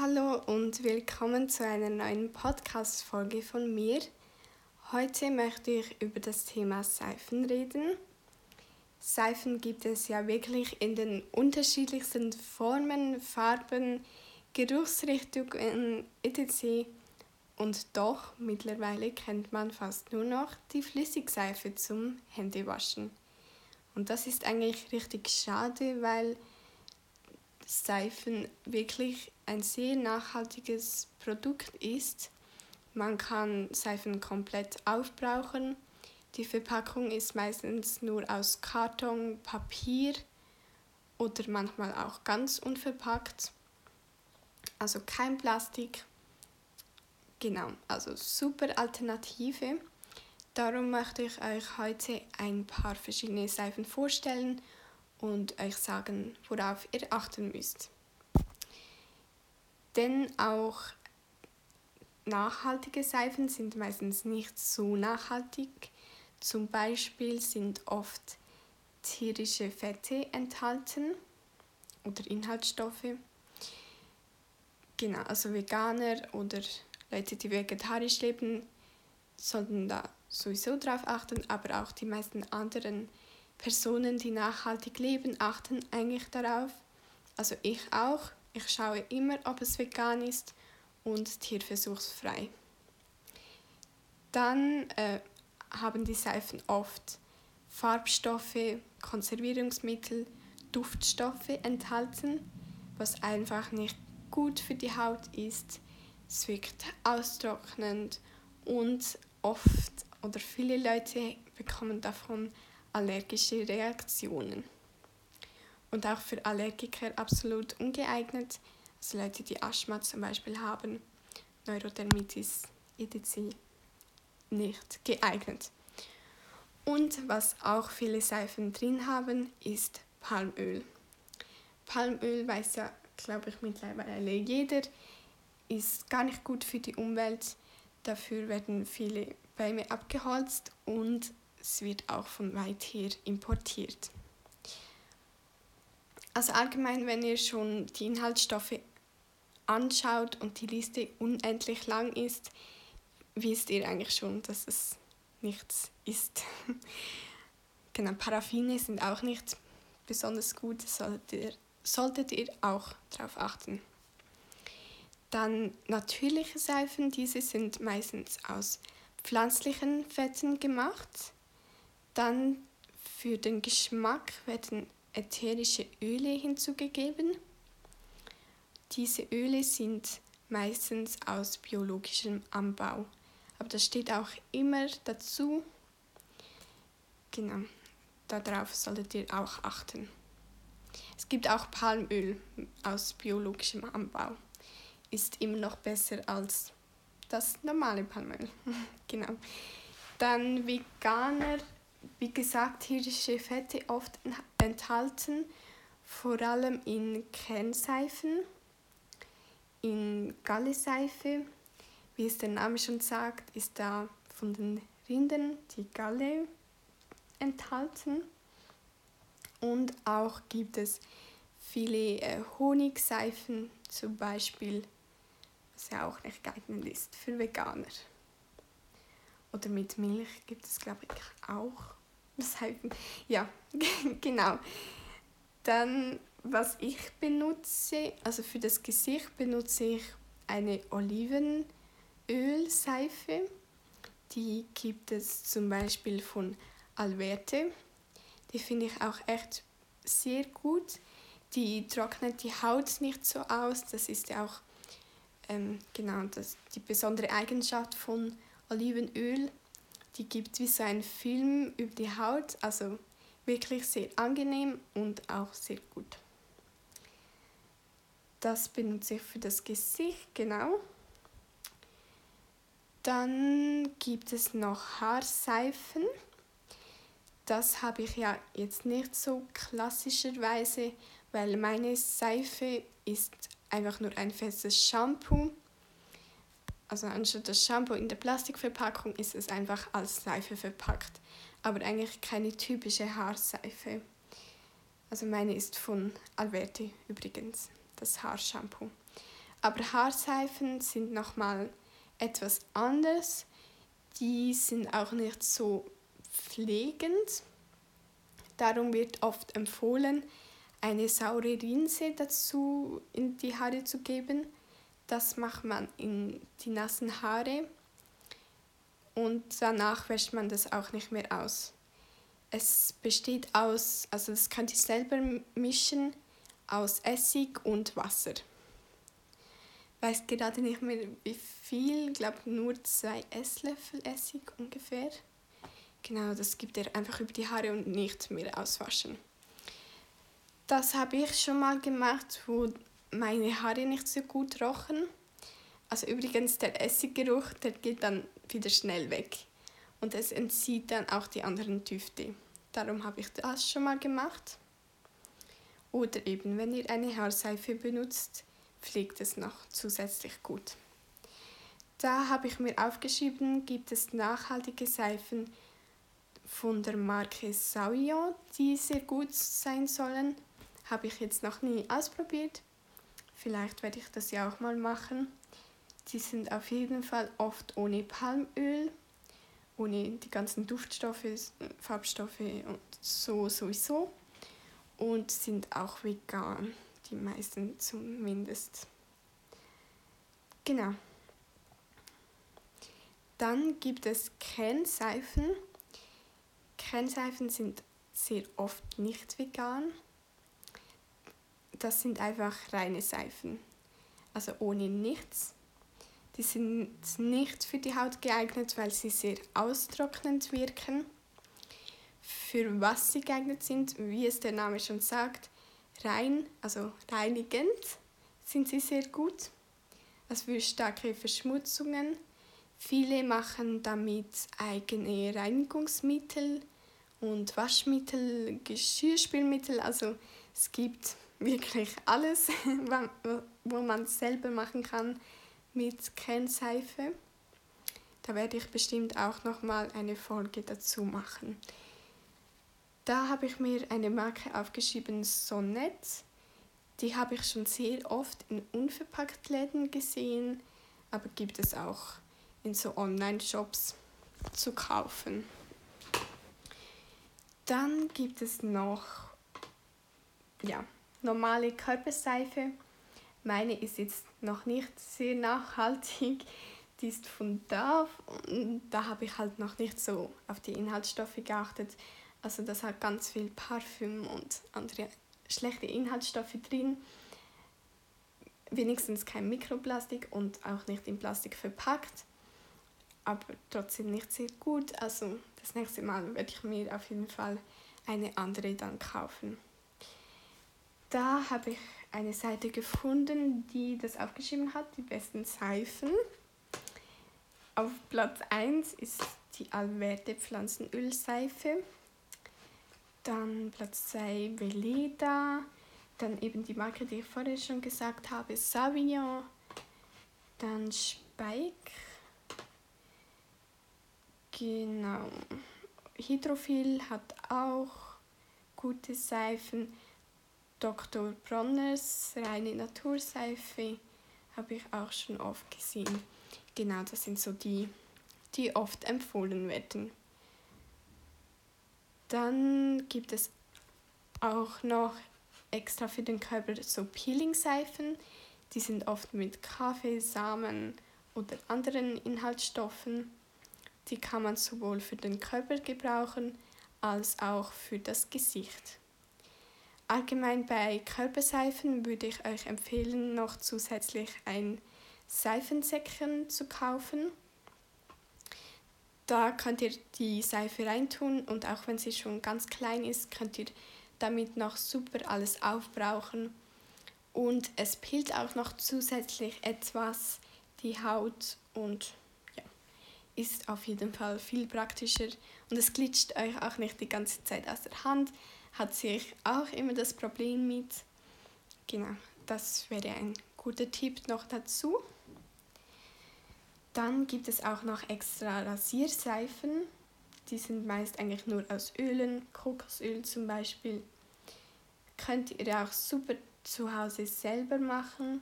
Hallo und willkommen zu einer neuen Podcast-Folge von mir. Heute möchte ich über das Thema Seifen reden. Seifen gibt es ja wirklich in den unterschiedlichsten Formen, Farben, Geruchsrichtungen etc. Und doch mittlerweile kennt man fast nur noch die Flüssigseife zum Händewaschen. Und das ist eigentlich richtig schade, weil Seifen wirklich ein sehr nachhaltiges Produkt ist. Man kann Seifen komplett aufbrauchen. Die Verpackung ist meistens nur aus Karton, Papier oder manchmal auch ganz unverpackt. Also kein Plastik. Genau, also super Alternative. Darum möchte ich euch heute ein paar verschiedene Seifen vorstellen und euch sagen, worauf ihr achten müsst. Denn auch nachhaltige Seifen sind meistens nicht so nachhaltig. Zum Beispiel sind oft tierische Fette enthalten oder Inhaltsstoffe. Genau, also Veganer oder Leute, die vegetarisch leben, sollten da sowieso drauf achten, aber auch die meisten anderen Personen, die nachhaltig leben, achten eigentlich darauf. Also ich auch. Ich schaue immer, ob es vegan ist und tierversuchsfrei. Dann äh, haben die Seifen oft Farbstoffe, Konservierungsmittel, Duftstoffe enthalten, was einfach nicht gut für die Haut ist. Es wirkt austrocknend und oft oder viele Leute bekommen davon allergische Reaktionen. Und auch für Allergiker absolut ungeeignet, also Leute, die Asthma zum Beispiel haben, Neurodermitis etc. nicht geeignet. Und was auch viele Seifen drin haben, ist Palmöl. Palmöl weiß ja, glaube ich, mittlerweile jeder, ist gar nicht gut für die Umwelt. Dafür werden viele Bäume abgeholzt und es wird auch von weit her importiert. Also allgemein, wenn ihr schon die Inhaltsstoffe anschaut und die Liste unendlich lang ist, wisst ihr eigentlich schon, dass es nichts ist. genau, Paraffine sind auch nicht besonders gut, solltet ihr, solltet ihr auch darauf achten. Dann natürliche Seifen, diese sind meistens aus pflanzlichen Fetten gemacht. Dann für den Geschmack werden ätherische Öle hinzugegeben. Diese Öle sind meistens aus biologischem Anbau. Aber das steht auch immer dazu. Genau, darauf solltet ihr auch achten. Es gibt auch Palmöl aus biologischem Anbau. Ist immer noch besser als das normale Palmöl. genau. Dann veganer wie gesagt, tierische Fette oft enthalten, vor allem in Kernseifen, in Galleseife. Wie es der Name schon sagt, ist da von den Rindern die Galle enthalten. Und auch gibt es viele äh, Honigseifen, zum Beispiel, was ja auch nicht geeignet ist für Veganer. Oder mit Milch gibt es, glaube ich, auch. Seifen. Ja, genau. Dann, was ich benutze, also für das Gesicht benutze ich eine Olivenölseife. Die gibt es zum Beispiel von Alverte. Die finde ich auch echt sehr gut. Die trocknet die Haut nicht so aus. Das ist ja auch ähm, genau das, die besondere Eigenschaft von Olivenöl. Die gibt wie so einen Film über die Haut, also wirklich sehr angenehm und auch sehr gut. Das benutze ich für das Gesicht, genau. Dann gibt es noch Haarseifen. Das habe ich ja jetzt nicht so klassischerweise, weil meine Seife ist einfach nur ein festes Shampoo also anstatt das Shampoo in der Plastikverpackung ist es einfach als Seife verpackt. Aber eigentlich keine typische Haarseife. Also meine ist von Alberti übrigens, das Haarshampoo. Aber Haarseifen sind nochmal etwas anders. Die sind auch nicht so pflegend. Darum wird oft empfohlen, eine saure Rinse dazu in die Haare zu geben. Das macht man in die nassen Haare und danach wäscht man das auch nicht mehr aus. Es besteht aus, also das könnt ihr selber mischen, aus Essig und Wasser. Ich weiß gerade nicht mehr wie viel, ich glaube nur zwei Esslöffel Essig ungefähr. Genau, das gibt ihr einfach über die Haare und nicht mehr auswaschen. Das habe ich schon mal gemacht, wo meine Haare nicht so gut rochen. Also übrigens der Essiggeruch, der geht dann wieder schnell weg und es entzieht dann auch die anderen Düfte. Darum habe ich das schon mal gemacht. Oder eben, wenn ihr eine Haarseife benutzt, pflegt es noch zusätzlich gut. Da habe ich mir aufgeschrieben, gibt es nachhaltige Seifen von der Marke Sauvignon, die sehr gut sein sollen. Habe ich jetzt noch nie ausprobiert. Vielleicht werde ich das ja auch mal machen. Die sind auf jeden Fall oft ohne Palmöl, ohne die ganzen Duftstoffe, Farbstoffe und so sowieso. Und sind auch vegan, die meisten zumindest. Genau. Dann gibt es Kernseifen. Kernseifen sind sehr oft nicht vegan. Das sind einfach reine Seifen, also ohne nichts. Die sind nicht für die Haut geeignet, weil sie sehr austrocknend wirken. Für was sie geeignet sind, wie es der Name schon sagt, rein, also reinigend sind sie sehr gut. Also für starke Verschmutzungen. Viele machen damit eigene Reinigungsmittel und Waschmittel, Geschirrspülmittel. Also es gibt wirklich alles, wo man selber machen kann mit Kernseife. Da werde ich bestimmt auch noch mal eine Folge dazu machen. Da habe ich mir eine Marke aufgeschrieben, Sonnet. Die habe ich schon sehr oft in unverpackt Läden gesehen, aber gibt es auch in so Online-Shops zu kaufen. Dann gibt es noch ja, normale Körperseife. Meine ist jetzt noch nicht sehr nachhaltig. Die ist von Dove und da habe ich halt noch nicht so auf die Inhaltsstoffe geachtet. Also das hat ganz viel Parfüm und andere schlechte Inhaltsstoffe drin. Wenigstens kein Mikroplastik und auch nicht in Plastik verpackt. Aber trotzdem nicht sehr gut. Also das nächste Mal werde ich mir auf jeden Fall eine andere dann kaufen. Da habe ich eine Seite gefunden, die das aufgeschrieben hat, die besten Seifen. Auf Platz 1 ist die Alverde Pflanzenölseife. Dann Platz 2 Veleda. Dann eben die Marke, die ich vorher schon gesagt habe, Savignon. Dann Spike. Genau. Hydrophil hat auch gute Seifen. Dr. Bronners reine Naturseife habe ich auch schon oft gesehen. Genau, das sind so die, die oft empfohlen werden. Dann gibt es auch noch extra für den Körper so Peeling-Seifen. Die sind oft mit Kaffee, Samen oder anderen Inhaltsstoffen. Die kann man sowohl für den Körper gebrauchen als auch für das Gesicht. Allgemein bei Körperseifen würde ich euch empfehlen, noch zusätzlich ein Seifensäckchen zu kaufen. Da könnt ihr die Seife reintun und auch wenn sie schon ganz klein ist, könnt ihr damit noch super alles aufbrauchen. Und es pilt auch noch zusätzlich etwas die Haut und ja, ist auf jeden Fall viel praktischer und es glitscht euch auch nicht die ganze Zeit aus der Hand hat sich auch immer das Problem mit. Genau, das wäre ein guter Tipp noch dazu. Dann gibt es auch noch extra Rasierseifen. Die sind meist eigentlich nur aus Ölen, Kokosöl zum Beispiel. Könnt ihr auch super zu Hause selber machen.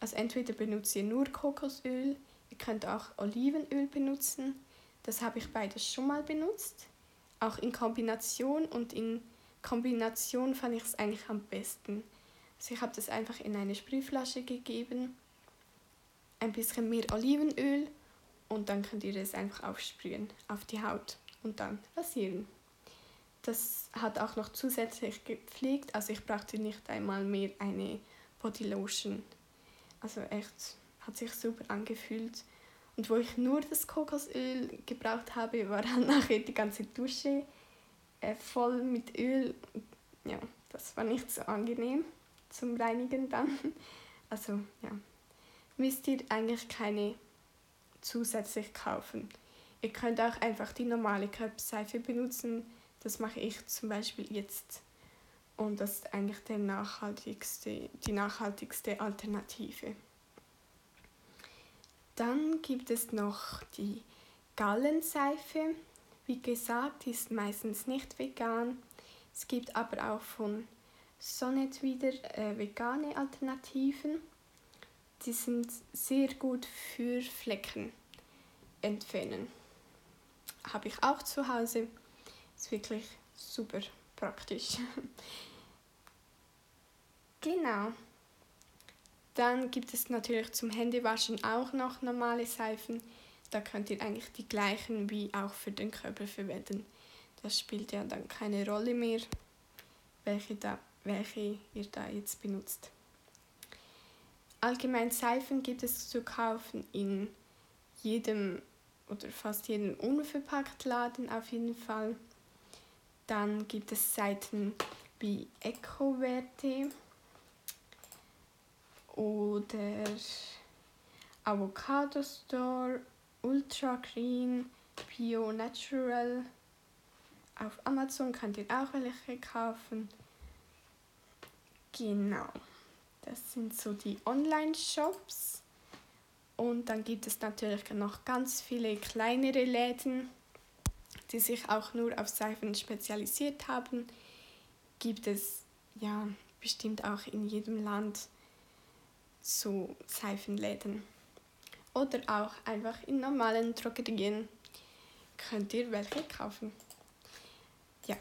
Also entweder benutzt ihr nur Kokosöl, ihr könnt auch Olivenöl benutzen. Das habe ich beides schon mal benutzt. Auch in Kombination und in Kombination fand ich es eigentlich am besten. Also ich habe das einfach in eine Sprühflasche gegeben, ein bisschen mehr Olivenöl und dann könnt ihr es einfach aufsprühen auf die Haut und dann rasieren. Das hat auch noch zusätzlich gepflegt, also ich brauchte nicht einmal mehr eine Bodylotion. Also echt, hat sich super angefühlt. Und wo ich nur das Kokosöl gebraucht habe, war dann nachher die ganze Dusche äh, voll mit Öl. Ja, das war nicht so angenehm zum Reinigen dann. Also ja, müsst ihr eigentlich keine zusätzlich kaufen. Ihr könnt auch einfach die normale Körperseife benutzen. Das mache ich zum Beispiel jetzt. Und das ist eigentlich der nachhaltigste, die nachhaltigste Alternative. Dann gibt es noch die Gallenseife. Wie gesagt, ist meistens nicht vegan. Es gibt aber auch von Sonnet wieder äh, vegane Alternativen. Die sind sehr gut für Flecken entfernen. Habe ich auch zu Hause. Ist wirklich super praktisch. genau. Dann gibt es natürlich zum Händewaschen auch noch normale Seifen. Da könnt ihr eigentlich die gleichen wie auch für den Körper verwenden. Das spielt ja dann keine Rolle mehr, welche, da, welche ihr da jetzt benutzt. Allgemein Seifen gibt es zu kaufen in jedem oder fast jedem unverpackt Laden auf jeden Fall. Dann gibt es Seiten wie Ecoverte oder Avocado Store, Ultra Green, Bio Natural. Auf Amazon könnt ihr auch welche kaufen. Genau. Das sind so die Online-Shops. Und dann gibt es natürlich noch ganz viele kleinere Läden, die sich auch nur auf Seifen spezialisiert haben. Gibt es ja bestimmt auch in jedem Land so Seifenläden. Oder auch einfach in normalen Drogerien könnt ihr welche kaufen. Ja,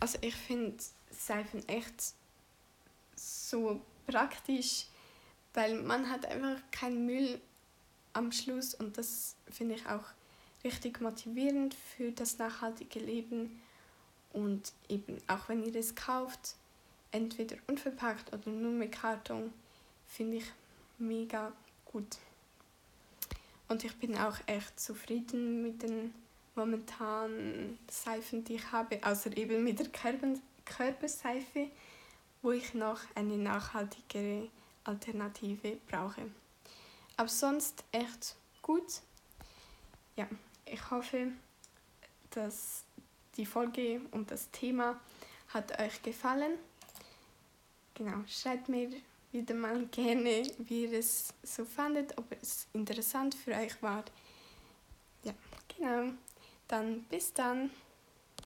also ich finde Seifen echt so praktisch, weil man hat einfach keinen Müll am Schluss und das finde ich auch richtig motivierend für das nachhaltige Leben und eben auch wenn ihr es kauft, entweder unverpackt oder nur mit Karton, finde ich mega gut. Und ich bin auch echt zufrieden mit den momentanen Seifen, die ich habe, außer eben mit der Körperseife wo ich noch eine nachhaltigere Alternative brauche. Aber sonst echt gut. Ja, ich hoffe, dass die Folge und das Thema hat euch gefallen. Genau, schreibt mir wieder mal gerne, wie ihr es so fandet, ob es interessant für euch war. Ja, genau. Dann bis dann.